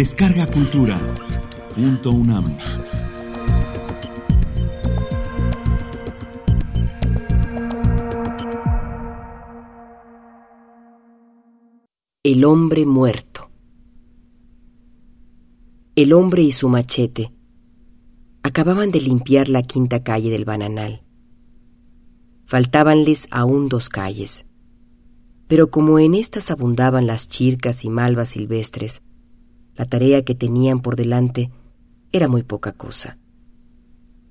Descarga Cultura. Punto UNAM. El hombre muerto. El hombre y su machete acababan de limpiar la quinta calle del Bananal. Faltábanles aún dos calles, pero como en éstas abundaban las chircas y malvas silvestres, la tarea que tenían por delante era muy poca cosa.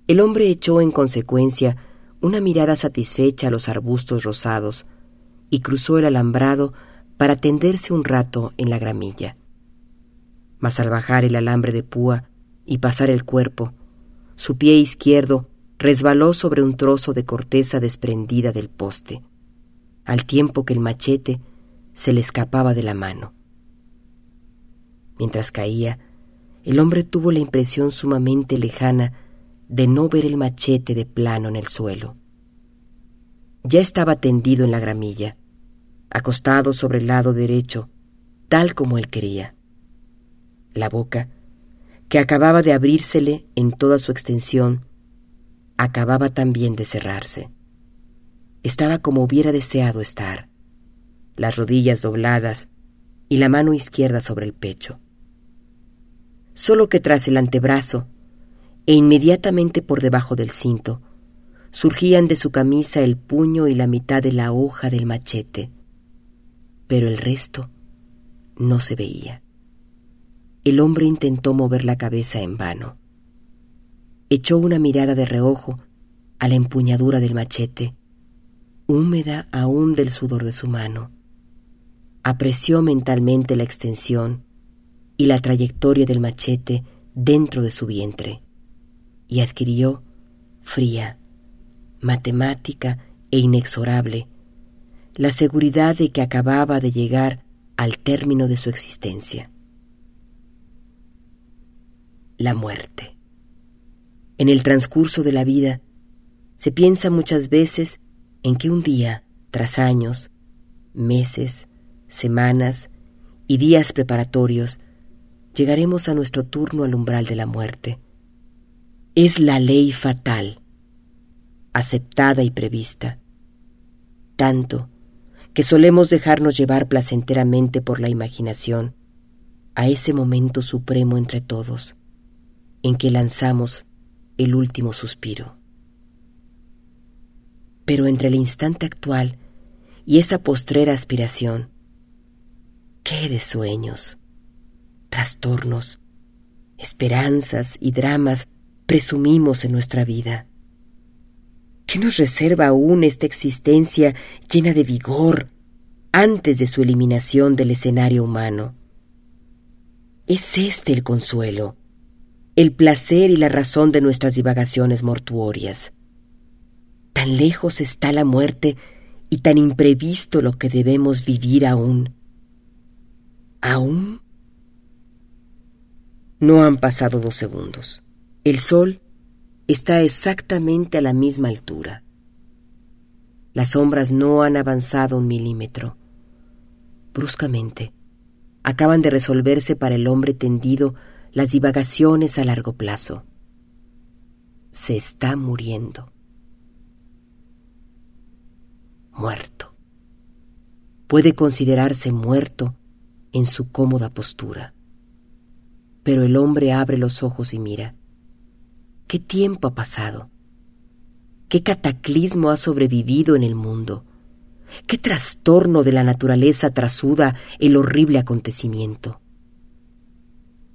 El hombre echó en consecuencia una mirada satisfecha a los arbustos rosados y cruzó el alambrado para tenderse un rato en la gramilla. Mas al bajar el alambre de púa y pasar el cuerpo, su pie izquierdo resbaló sobre un trozo de corteza desprendida del poste, al tiempo que el machete se le escapaba de la mano. Mientras caía, el hombre tuvo la impresión sumamente lejana de no ver el machete de plano en el suelo. Ya estaba tendido en la gramilla, acostado sobre el lado derecho, tal como él quería. La boca, que acababa de abrírsele en toda su extensión, acababa también de cerrarse. Estaba como hubiera deseado estar, las rodillas dobladas y la mano izquierda sobre el pecho. Solo que tras el antebrazo, e inmediatamente por debajo del cinto, surgían de su camisa el puño y la mitad de la hoja del machete, pero el resto no se veía. El hombre intentó mover la cabeza en vano. Echó una mirada de reojo a la empuñadura del machete, húmeda aún del sudor de su mano. Apreció mentalmente la extensión y la trayectoria del machete dentro de su vientre y adquirió, fría, matemática e inexorable, la seguridad de que acababa de llegar al término de su existencia la muerte. En el transcurso de la vida se piensa muchas veces en que un día, tras años, meses, semanas y días preparatorios, llegaremos a nuestro turno al umbral de la muerte. Es la ley fatal, aceptada y prevista, tanto que solemos dejarnos llevar placenteramente por la imaginación a ese momento supremo entre todos, en que lanzamos el último suspiro. Pero entre el instante actual y esa postrera aspiración, ¿qué de sueños, trastornos, esperanzas y dramas presumimos en nuestra vida? ¿Qué nos reserva aún esta existencia llena de vigor antes de su eliminación del escenario humano? ¿Es este el consuelo? el placer y la razón de nuestras divagaciones mortuorias. Tan lejos está la muerte y tan imprevisto lo que debemos vivir aún. ¿Aún? No han pasado dos segundos. El sol está exactamente a la misma altura. Las sombras no han avanzado un milímetro. Bruscamente, acaban de resolverse para el hombre tendido las divagaciones a largo plazo. Se está muriendo. Muerto. Puede considerarse muerto en su cómoda postura. Pero el hombre abre los ojos y mira. ¿Qué tiempo ha pasado? ¿Qué cataclismo ha sobrevivido en el mundo? ¿Qué trastorno de la naturaleza trasuda el horrible acontecimiento?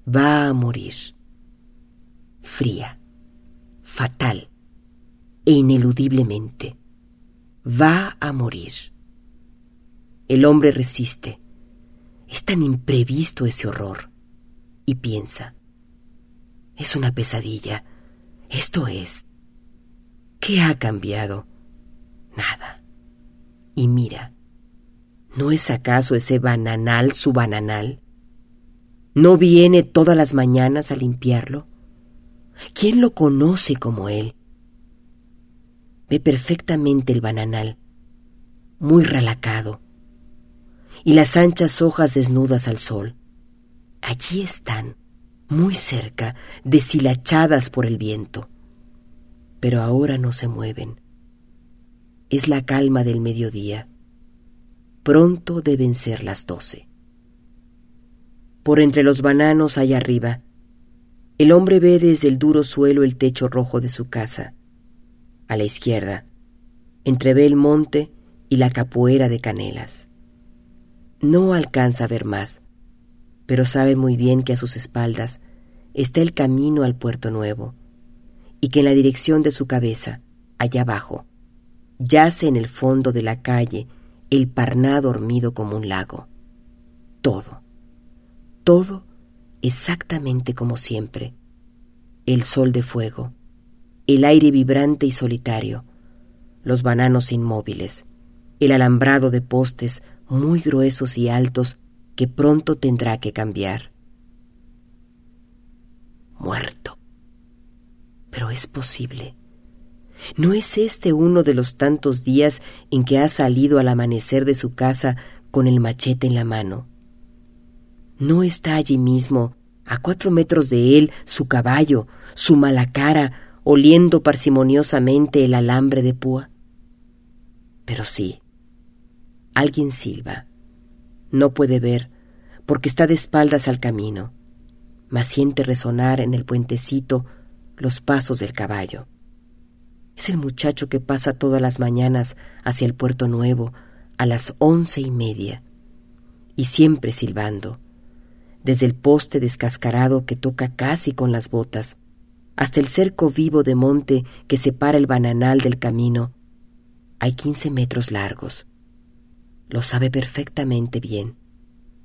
va a morir. Fría, fatal e ineludiblemente. Va a morir. El hombre resiste. Es tan imprevisto ese horror. Y piensa, es una pesadilla. Esto es. ¿Qué ha cambiado? Nada. Y mira, ¿no es acaso ese bananal su bananal? ¿No viene todas las mañanas a limpiarlo? ¿Quién lo conoce como él? Ve perfectamente el bananal, muy relacado, y las anchas hojas desnudas al sol, Allí están, muy cerca, deshilachadas por el viento. Pero ahora no se mueven. Es la calma del mediodía. Pronto deben ser las doce. Por entre los bananos allá arriba, el hombre ve desde el duro suelo el techo rojo de su casa. A la izquierda, entrevé el monte y la capoeira de canelas. No alcanza a ver más, pero sabe muy bien que a sus espaldas está el camino al puerto nuevo, y que en la dirección de su cabeza, allá abajo, yace en el fondo de la calle el Parná dormido como un lago. Todo, todo exactamente como siempre. El sol de fuego, el aire vibrante y solitario, los bananos inmóviles, el alambrado de postes muy gruesos y altos que pronto tendrá que cambiar. Muerto. Pero es posible. ¿No es este uno de los tantos días en que ha salido al amanecer de su casa con el machete en la mano? ¿No está allí mismo, a cuatro metros de él, su caballo, su mala cara, oliendo parsimoniosamente el alambre de púa? Pero sí, alguien silba. No puede ver, porque está de espaldas al camino, mas siente resonar en el puentecito los pasos del caballo. Es el muchacho que pasa todas las mañanas hacia el puerto nuevo a las once y media, y siempre silbando, desde el poste descascarado que toca casi con las botas, hasta el cerco vivo de monte que separa el bananal del camino, hay quince metros largos. Lo sabe perfectamente bien,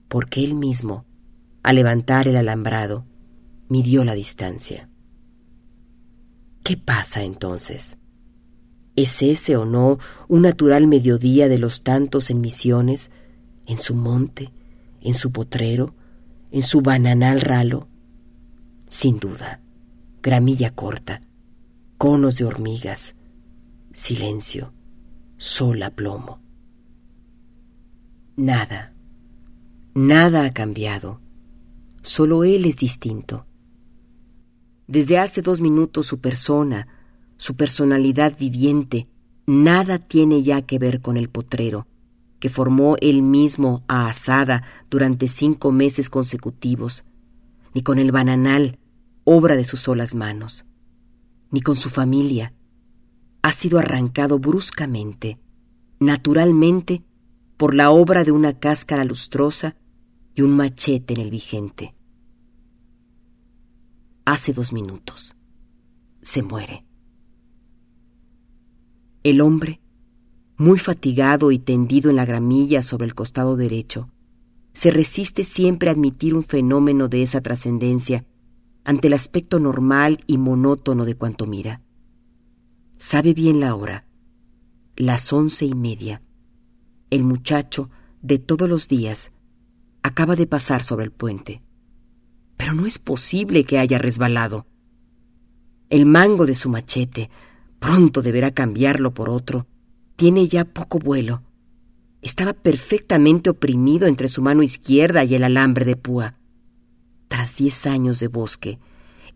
porque él mismo, al levantar el alambrado, midió la distancia. ¿Qué pasa entonces? ¿Es ese o no un natural mediodía de los tantos en misiones, en su monte, en su potrero, en su bananal ralo? Sin duda, gramilla corta, conos de hormigas, silencio, sola plomo. Nada, nada ha cambiado, solo él es distinto. Desde hace dos minutos su persona, su personalidad viviente, nada tiene ya que ver con el potrero, que formó él mismo a asada durante cinco meses consecutivos, ni con el bananal, obra de sus solas manos, ni con su familia. Ha sido arrancado bruscamente, naturalmente, por la obra de una cáscara lustrosa y un machete en el vigente hace dos minutos. Se muere. El hombre, muy fatigado y tendido en la gramilla sobre el costado derecho, se resiste siempre a admitir un fenómeno de esa trascendencia ante el aspecto normal y monótono de cuanto mira. Sabe bien la hora, las once y media. El muchacho, de todos los días, acaba de pasar sobre el puente pero no es posible que haya resbalado. El mango de su machete, pronto deberá cambiarlo por otro, tiene ya poco vuelo. Estaba perfectamente oprimido entre su mano izquierda y el alambre de púa. Tras diez años de bosque,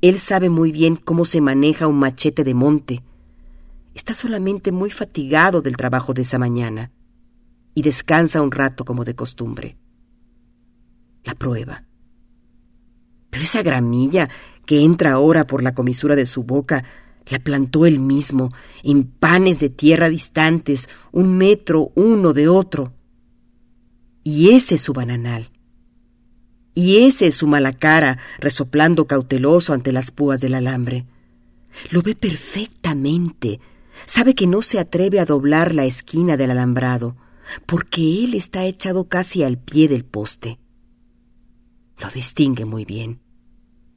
él sabe muy bien cómo se maneja un machete de monte. Está solamente muy fatigado del trabajo de esa mañana y descansa un rato como de costumbre. La prueba. Pero esa gramilla que entra ahora por la comisura de su boca la plantó él mismo en panes de tierra distantes, un metro uno de otro. Y ese es su bananal. Y ese es su mala cara, resoplando cauteloso ante las púas del alambre. Lo ve perfectamente. Sabe que no se atreve a doblar la esquina del alambrado, porque él está echado casi al pie del poste. Lo distingue muy bien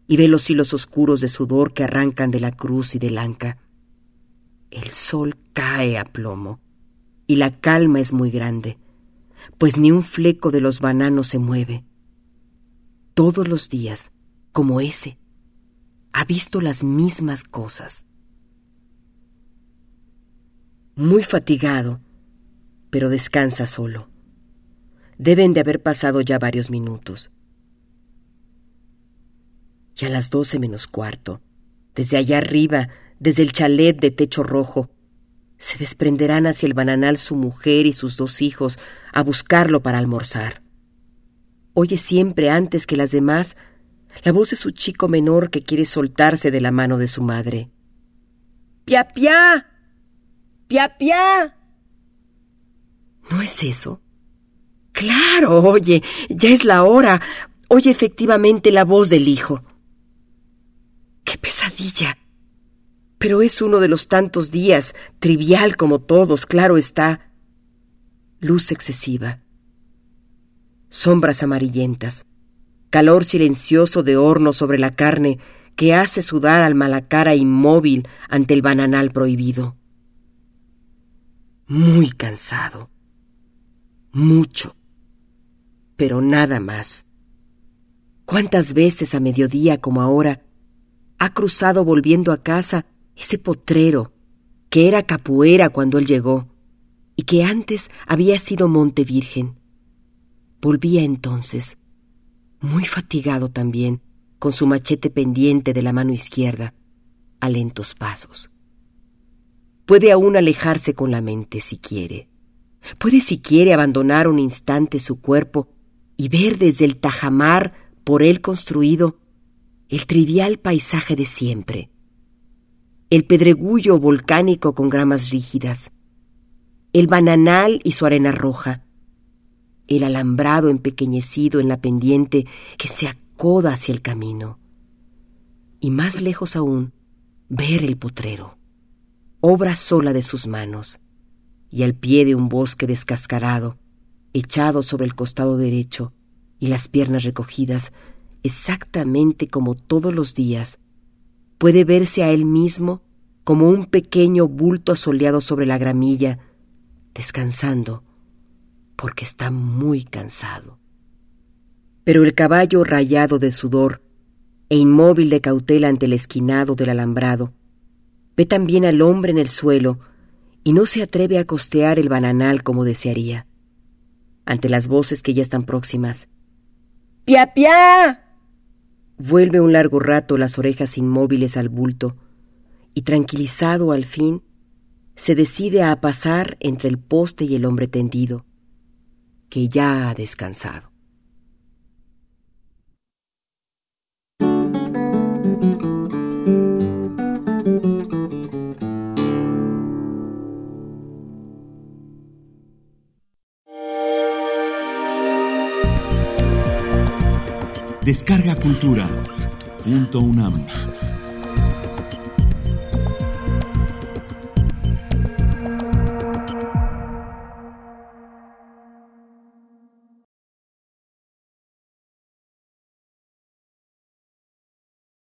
y ve los hilos oscuros de sudor que arrancan de la cruz y del anca. El sol cae a plomo y la calma es muy grande, pues ni un fleco de los bananos se mueve. Todos los días, como ese, ha visto las mismas cosas. Muy fatigado, pero descansa solo. Deben de haber pasado ya varios minutos. Y a las doce menos cuarto, desde allá arriba, desde el chalet de techo rojo, se desprenderán hacia el bananal su mujer y sus dos hijos a buscarlo para almorzar. Oye siempre antes que las demás la voz de su chico menor que quiere soltarse de la mano de su madre. ¡Pia, pia! ¡Pia, pia! ¿No es eso? Claro, oye, ya es la hora. Oye efectivamente la voz del hijo. ¡Qué pesadilla! Pero es uno de los tantos días, trivial como todos, claro está. Luz excesiva. Sombras amarillentas. Calor silencioso de horno sobre la carne que hace sudar al malacara inmóvil ante el bananal prohibido. Muy cansado. Mucho. Pero nada más. ¿Cuántas veces a mediodía como ahora ha cruzado volviendo a casa ese potrero que era capuera cuando él llegó y que antes había sido Monte Virgen? Volvía entonces, muy fatigado también, con su machete pendiente de la mano izquierda, a lentos pasos. Puede aún alejarse con la mente si quiere. Puede si quiere abandonar un instante su cuerpo y ver desde el tajamar por él construido el trivial paisaje de siempre. El pedregullo volcánico con gramas rígidas, el bananal y su arena roja, el alambrado empequeñecido en la pendiente que se acoda hacia el camino. Y más lejos aún, ver el potrero, obra sola de sus manos, y al pie de un bosque descascarado, echado sobre el costado derecho y las piernas recogidas, exactamente como todos los días, puede verse a él mismo como un pequeño bulto asoleado sobre la gramilla, descansando, porque está muy cansado. Pero el caballo rayado de sudor e inmóvil de cautela ante el esquinado del alambrado, ve también al hombre en el suelo y no se atreve a costear el bananal como desearía. Ante las voces que ya están próximas. ¡Pia, pia! Vuelve un largo rato las orejas inmóviles al bulto y tranquilizado al fin, se decide a pasar entre el poste y el hombre tendido que ya ha descansado. Descarga Cultura. Punto UNAM.